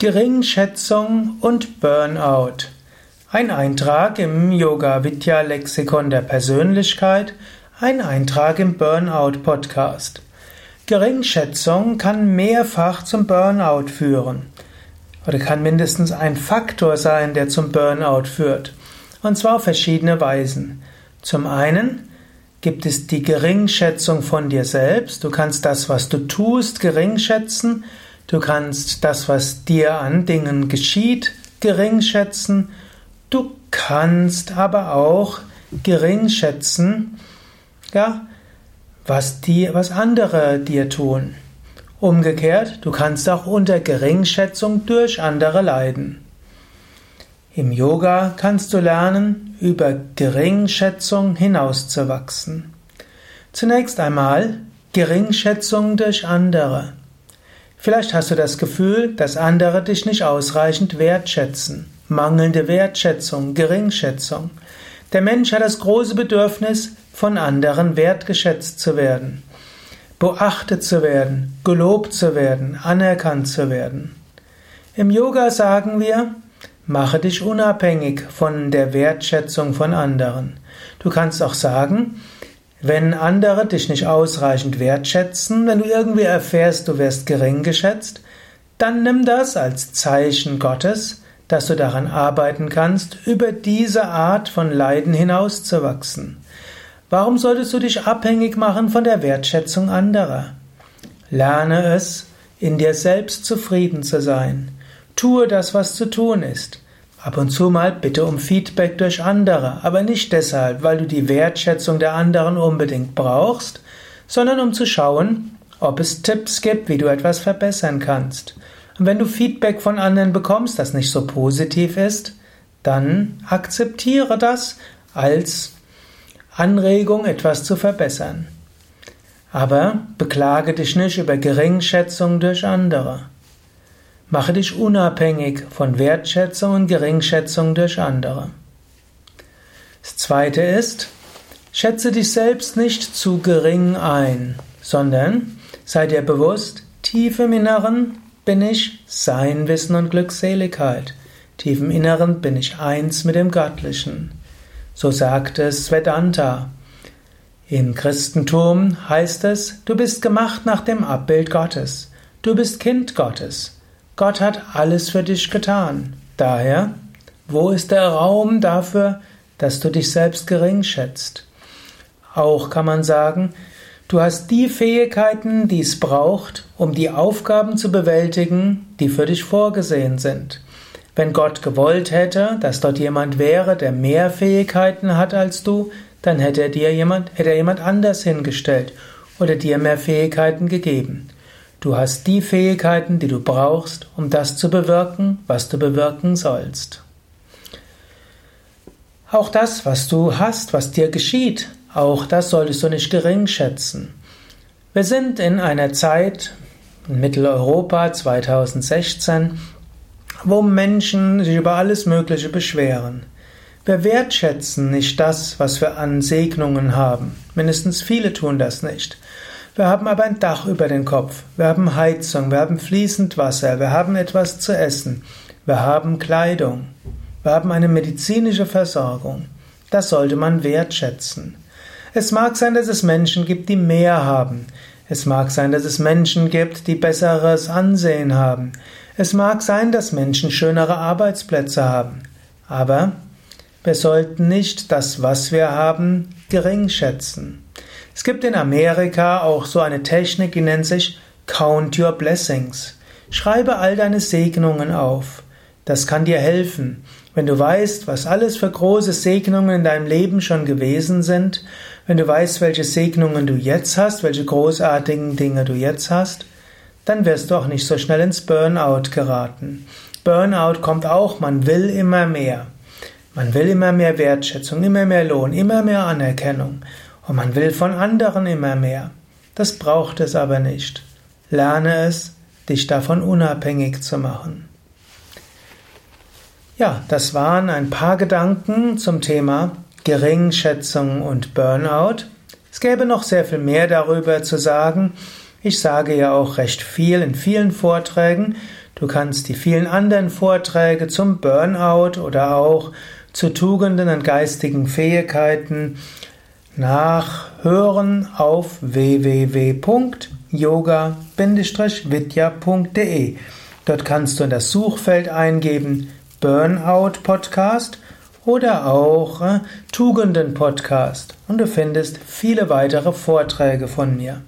Geringschätzung und Burnout. Ein Eintrag im Yoga Vidya Lexikon der Persönlichkeit, ein Eintrag im Burnout Podcast. Geringschätzung kann mehrfach zum Burnout führen oder kann mindestens ein Faktor sein, der zum Burnout führt. Und zwar auf verschiedene Weisen. Zum einen gibt es die Geringschätzung von dir selbst. Du kannst das, was du tust, geringschätzen Du kannst das, was dir an Dingen geschieht, geringschätzen. Du kannst aber auch geringschätzen, ja, was die, was andere dir tun. Umgekehrt, du kannst auch unter Geringschätzung durch andere leiden. Im Yoga kannst du lernen, über Geringschätzung hinauszuwachsen. Zunächst einmal Geringschätzung durch andere. Vielleicht hast du das Gefühl, dass andere dich nicht ausreichend wertschätzen. Mangelnde Wertschätzung, Geringschätzung. Der Mensch hat das große Bedürfnis, von anderen wertgeschätzt zu werden, beachtet zu werden, gelobt zu werden, anerkannt zu werden. Im Yoga sagen wir, mache dich unabhängig von der Wertschätzung von anderen. Du kannst auch sagen, wenn andere dich nicht ausreichend wertschätzen, wenn du irgendwie erfährst, du wirst gering geschätzt, dann nimm das als Zeichen Gottes, dass du daran arbeiten kannst, über diese Art von Leiden hinauszuwachsen. Warum solltest du dich abhängig machen von der Wertschätzung anderer? Lerne es, in dir selbst zufrieden zu sein. Tue das, was zu tun ist. Ab und zu mal bitte um Feedback durch andere, aber nicht deshalb, weil du die Wertschätzung der anderen unbedingt brauchst, sondern um zu schauen, ob es Tipps gibt, wie du etwas verbessern kannst. Und wenn du Feedback von anderen bekommst, das nicht so positiv ist, dann akzeptiere das als Anregung, etwas zu verbessern. Aber beklage dich nicht über Geringschätzung durch andere. Mache dich unabhängig von Wertschätzung und Geringschätzung durch andere. Das zweite ist, schätze dich selbst nicht zu gering ein, sondern sei dir bewusst, tief im Inneren bin ich Sein, Wissen und Glückseligkeit. Tief im Inneren bin ich eins mit dem Göttlichen. So sagt es Vedanta. Im Christentum heißt es, du bist gemacht nach dem Abbild Gottes. Du bist Kind Gottes. Gott hat alles für dich getan. Daher, wo ist der Raum dafür, dass du dich selbst gering schätzt? Auch kann man sagen, du hast die Fähigkeiten, die es braucht, um die Aufgaben zu bewältigen, die für dich vorgesehen sind. Wenn Gott gewollt hätte, dass dort jemand wäre, der mehr Fähigkeiten hat als du, dann hätte er dir jemand, hätte er jemand anders hingestellt oder dir mehr Fähigkeiten gegeben. Du hast die Fähigkeiten, die du brauchst, um das zu bewirken, was du bewirken sollst. Auch das, was du hast, was dir geschieht, auch das solltest du nicht gering schätzen. Wir sind in einer Zeit in Mitteleuropa 2016, wo Menschen sich über alles Mögliche beschweren. Wir wertschätzen nicht das, was wir an Segnungen haben. Mindestens viele tun das nicht. Wir haben aber ein Dach über den Kopf, wir haben Heizung, wir haben fließend Wasser, wir haben etwas zu essen, wir haben Kleidung, wir haben eine medizinische Versorgung. Das sollte man wertschätzen. Es mag sein, dass es Menschen gibt, die mehr haben. Es mag sein, dass es Menschen gibt, die besseres Ansehen haben. Es mag sein, dass Menschen schönere Arbeitsplätze haben. Aber wir sollten nicht das, was wir haben, gering schätzen. Es gibt in Amerika auch so eine Technik, die nennt sich Count Your Blessings. Schreibe all deine Segnungen auf. Das kann dir helfen. Wenn du weißt, was alles für große Segnungen in deinem Leben schon gewesen sind, wenn du weißt, welche Segnungen du jetzt hast, welche großartigen Dinge du jetzt hast, dann wirst du auch nicht so schnell ins Burnout geraten. Burnout kommt auch, man will immer mehr. Man will immer mehr Wertschätzung, immer mehr Lohn, immer mehr Anerkennung. Und man will von anderen immer mehr. Das braucht es aber nicht. Lerne es, dich davon unabhängig zu machen. Ja, das waren ein paar Gedanken zum Thema Geringschätzung und Burnout. Es gäbe noch sehr viel mehr darüber zu sagen. Ich sage ja auch recht viel in vielen Vorträgen. Du kannst die vielen anderen Vorträge zum Burnout oder auch zu Tugenden und geistigen Fähigkeiten nachhören auf www.yoga-vidya.de. Dort kannst du in das Suchfeld eingeben Burnout Podcast oder auch äh, Tugenden Podcast und du findest viele weitere Vorträge von mir.